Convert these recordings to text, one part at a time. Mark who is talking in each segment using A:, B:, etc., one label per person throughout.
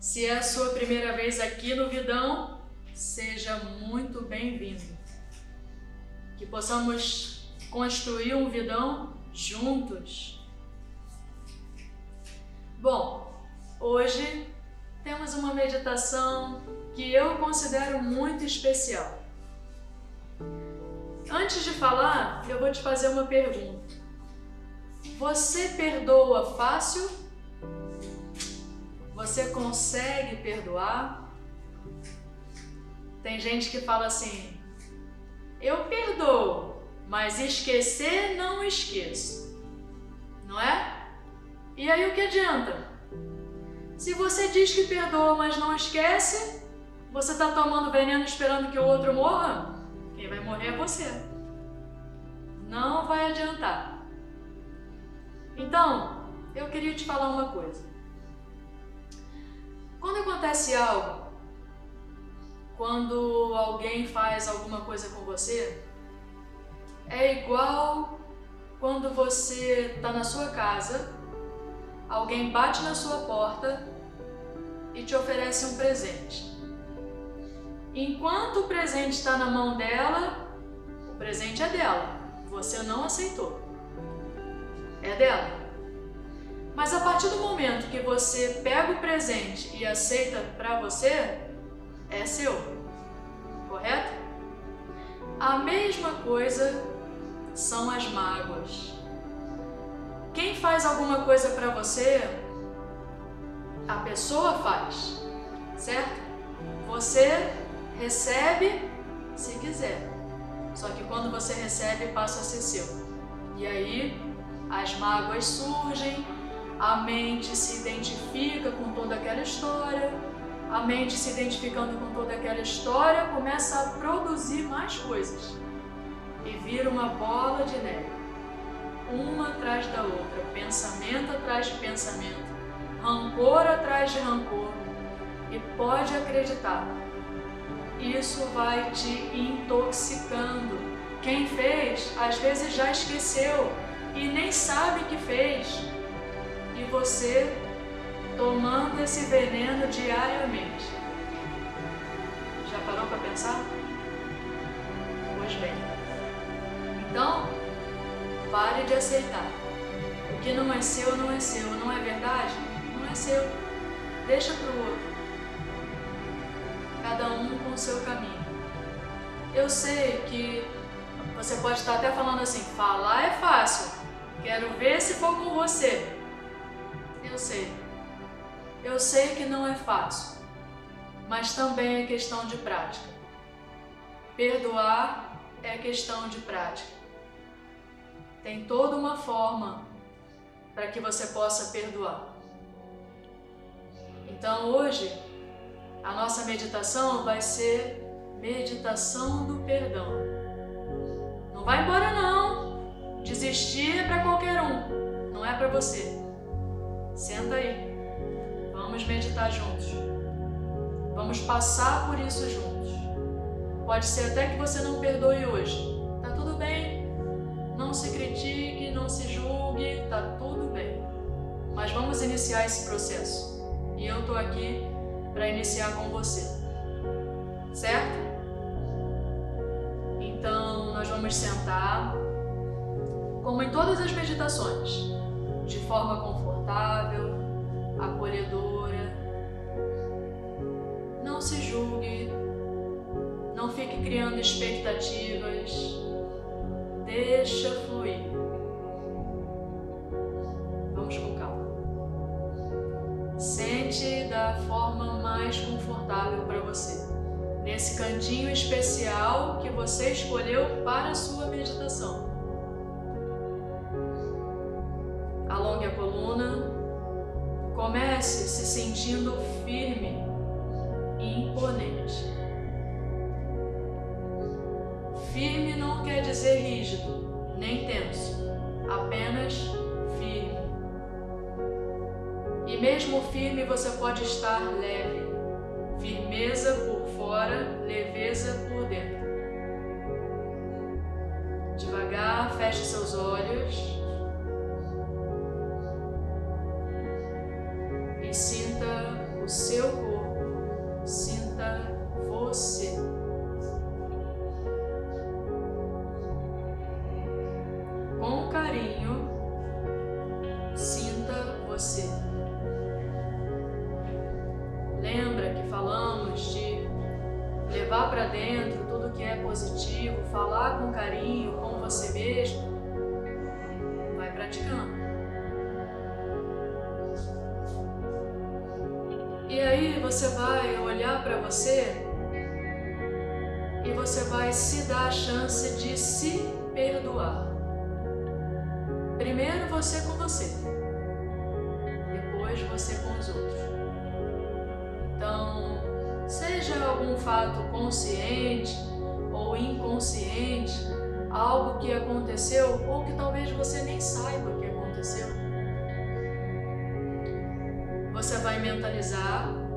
A: Se é a sua primeira vez aqui no Vidão, seja muito bem-vindo. Que possamos construir um Vidão juntos. Bom, hoje temos uma meditação que eu considero muito especial. Antes de falar, eu vou te fazer uma pergunta. Você perdoa fácil? Você consegue perdoar? Tem gente que fala assim: eu perdoo, mas esquecer não esqueço. Não é? E aí o que adianta? Se você diz que perdoa, mas não esquece, você está tomando veneno esperando que o outro morra? Quem vai morrer é você. Não vai adiantar. Então, eu queria te falar uma coisa. Quando acontece algo, quando alguém faz alguma coisa com você, é igual quando você está na sua casa, alguém bate na sua porta e te oferece um presente. Enquanto o presente está na mão dela, o presente é dela. Você não aceitou. É dela. Mas a partir do momento que você pega o presente e aceita para você, é seu. Correto? A mesma coisa são as mágoas. Quem faz alguma coisa para você, a pessoa faz, certo? Você recebe se quiser. Só que quando você recebe, passa a ser seu. E aí as mágoas surgem, a mente se identifica com toda aquela história, a mente se identificando com toda aquela história começa a produzir mais coisas. E vira uma bola de neve, uma atrás da outra, pensamento atrás de pensamento, rancor atrás de rancor. E pode acreditar, isso vai te intoxicando. Quem fez, às vezes já esqueceu. E nem sabe que fez. E você tomando esse veneno diariamente. Já parou para pensar? Pois bem. Então, pare de aceitar. O que não é seu, não é seu. Não é verdade? Não é seu. Deixa para o outro cada um com o seu caminho. Eu sei que você pode estar até falando assim, falar é fácil, quero ver se for com você. Eu sei. Eu sei que não é fácil, mas também é questão de prática. Perdoar é questão de prática. Tem toda uma forma para que você possa perdoar. Então hoje a nossa meditação vai ser meditação do perdão. Não vai embora não. Desistir é para qualquer um, não é para você. Senta aí. Vamos meditar juntos. Vamos passar por isso juntos. Pode ser até que você não perdoe hoje. Tá tudo bem. Não se critique, não se julgue, tá tudo bem. Mas vamos iniciar esse processo. E eu tô aqui para iniciar com você, certo? Então, nós vamos sentar, como em todas as meditações, de forma confortável, acolhedora. Não se julgue, não fique criando expectativas, deixa fluir. Vamos com calma. Sente da forma mais confortável para você, nesse cantinho especial que você escolheu para a sua meditação. A coluna, comece se sentindo firme e imponente. Firme não quer dizer rígido, nem tenso, apenas firme. E mesmo firme você pode estar leve, firmeza por fora, leveza por dentro. Devagar, feche seus olhos você vai olhar para você e você vai se dar a chance de se perdoar. Primeiro você com você, depois você com os outros. Então, seja algum fato consciente ou inconsciente, algo que aconteceu ou que talvez você nem saiba que aconteceu. Você vai mentalizar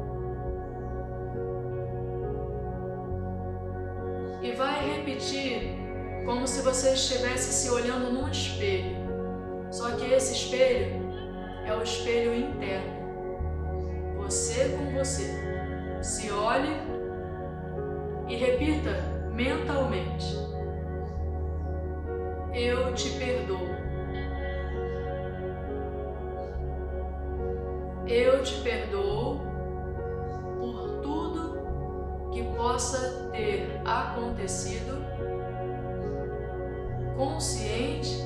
A: como se você estivesse se olhando num espelho. Só que esse espelho é o espelho interno. Você com você. Se olhe e repita mentalmente: Eu te perdoo. Eu te perdoo possa ter acontecido, consciente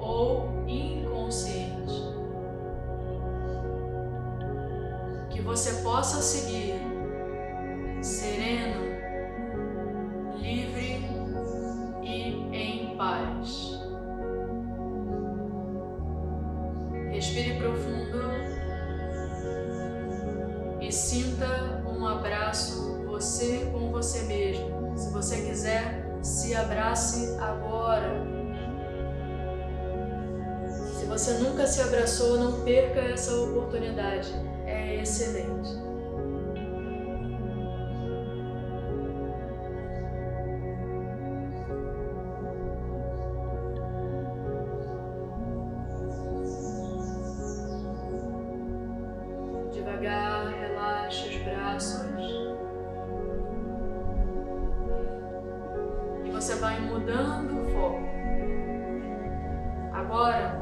A: ou inconsciente. Que você possa seguir você quiser, se abrace agora. Se você nunca se abraçou, não perca essa oportunidade. É excelente. Você vai mudando o foco. Agora,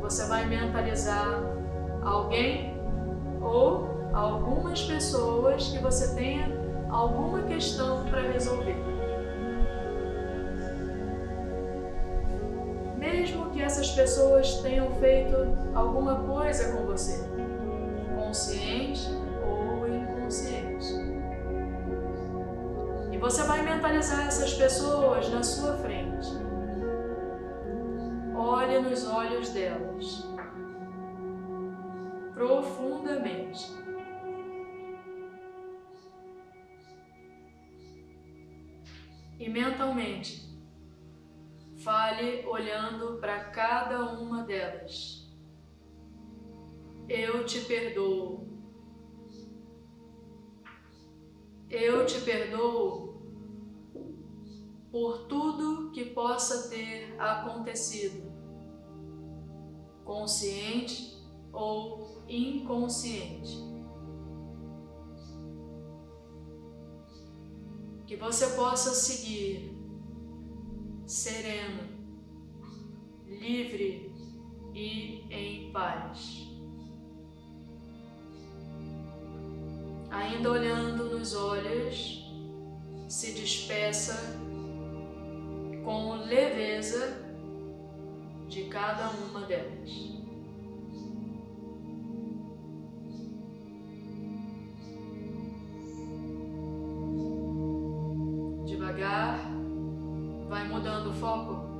A: você vai mentalizar alguém ou algumas pessoas que você tenha alguma questão para resolver. Mesmo que essas pessoas tenham feito alguma coisa com você, consciente ou inconsciente. E você vai mentalizar pessoas na sua frente. Olhe nos olhos delas profundamente. E mentalmente, fale olhando para cada uma delas. Eu te perdoo. Eu te perdoo por tudo que possa ter acontecido, consciente ou inconsciente. Que você possa seguir sereno, livre e em paz. Ainda olhando nos olhos, se despeça com leveza de cada uma delas. Devagar, vai mudando o foco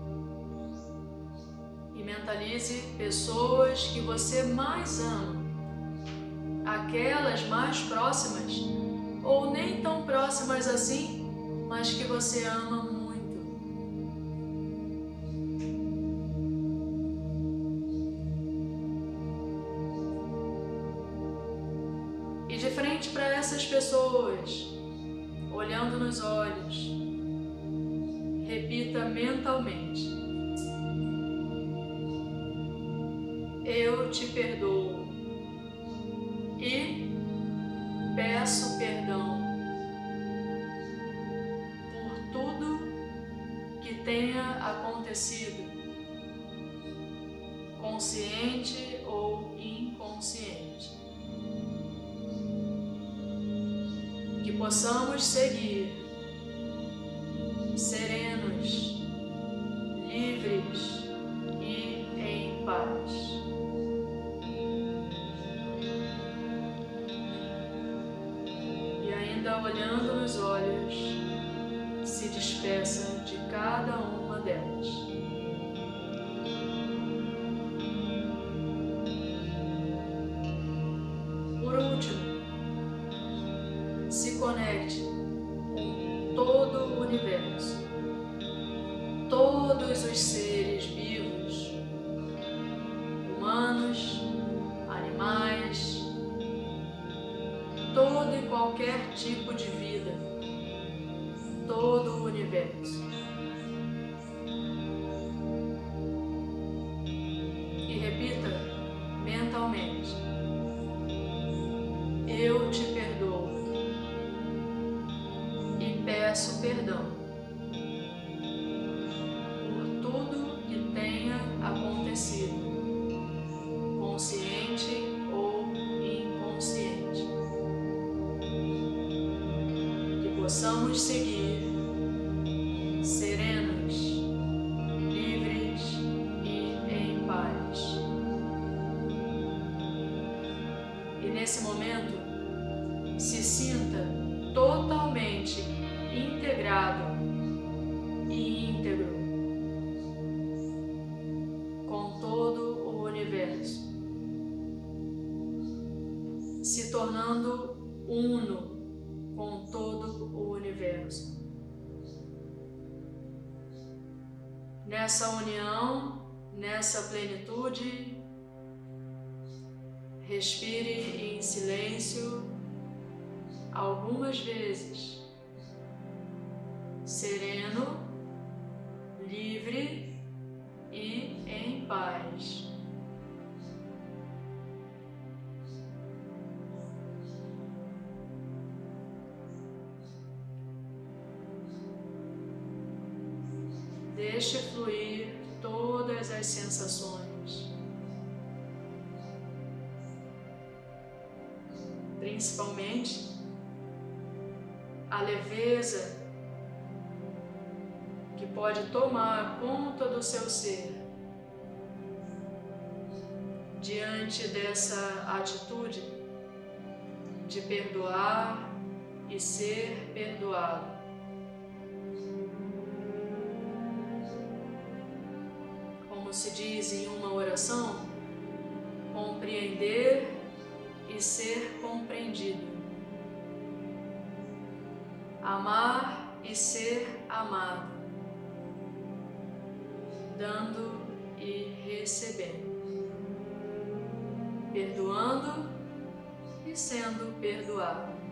A: e mentalize pessoas que você mais ama, aquelas mais próximas ou nem tão próximas assim, mas que você ama para essas pessoas, olhando nos olhos. Repita mentalmente: Eu te perdoo. E peço perdão por tudo que tenha acontecido, consciente Que possamos seguir todos os seres vivos, humanos, animais, todo e qualquer tipo de vida, todo o universo. E repita mentalmente: Eu te perdoo e peço perdão possamos seguir serenos, livres e em paz. E nesse momento, se sinta totalmente integrado Nessa união, nessa plenitude, respire em silêncio algumas vezes, sereno, livre Deixe fluir todas as sensações, principalmente a leveza que pode tomar conta do seu ser diante dessa atitude de perdoar e ser perdoado. Se diz em uma oração, compreender e ser compreendido, amar e ser amado, dando e recebendo, perdoando e sendo perdoado.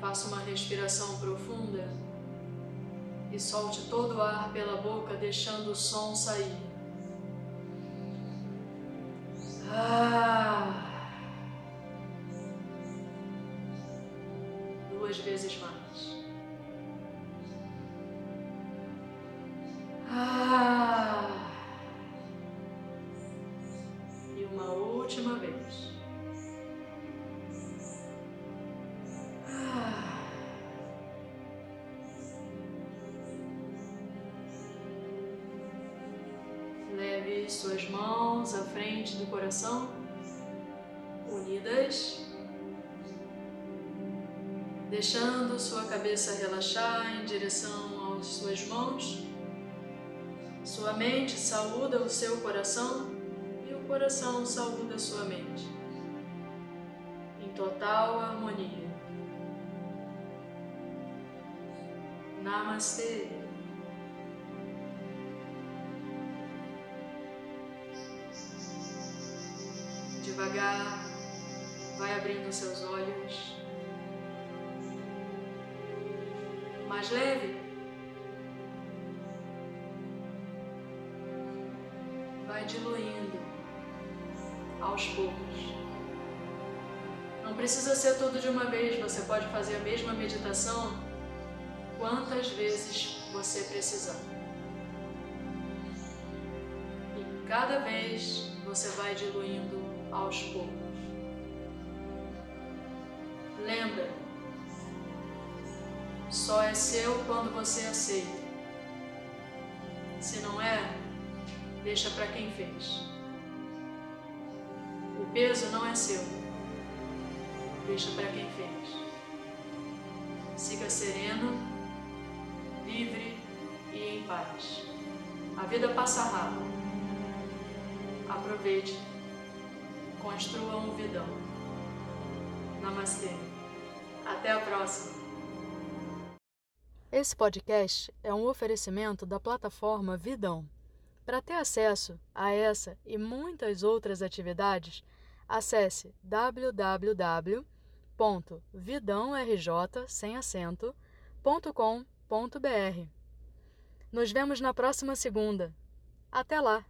A: Faça uma respiração profunda e solte todo o ar pela boca, deixando o som sair. Ah. Duas vezes mais. Suas mãos à frente do coração, unidas, deixando sua cabeça relaxar em direção às suas mãos. Sua mente saúda o seu coração e o coração saúda sua mente, em total harmonia. Namastê. Devagar, vai abrindo seus olhos. Mais leve. Vai diluindo aos poucos. Não precisa ser tudo de uma vez, você pode fazer a mesma meditação quantas vezes você precisar. E cada vez você vai diluindo aos poucos. Lembra, só é seu quando você aceita. Se não é, deixa para quem fez. O peso não é seu, deixa para quem fez. Siga sereno livre e em paz. A vida passa rápido. Aproveite. Construa um vidão. Namastê. Até a próxima.
B: Esse podcast é um oferecimento da plataforma Vidão. Para ter acesso a essa e muitas outras atividades, acesse www.vidãorj.com.br. Nos vemos na próxima segunda. Até lá!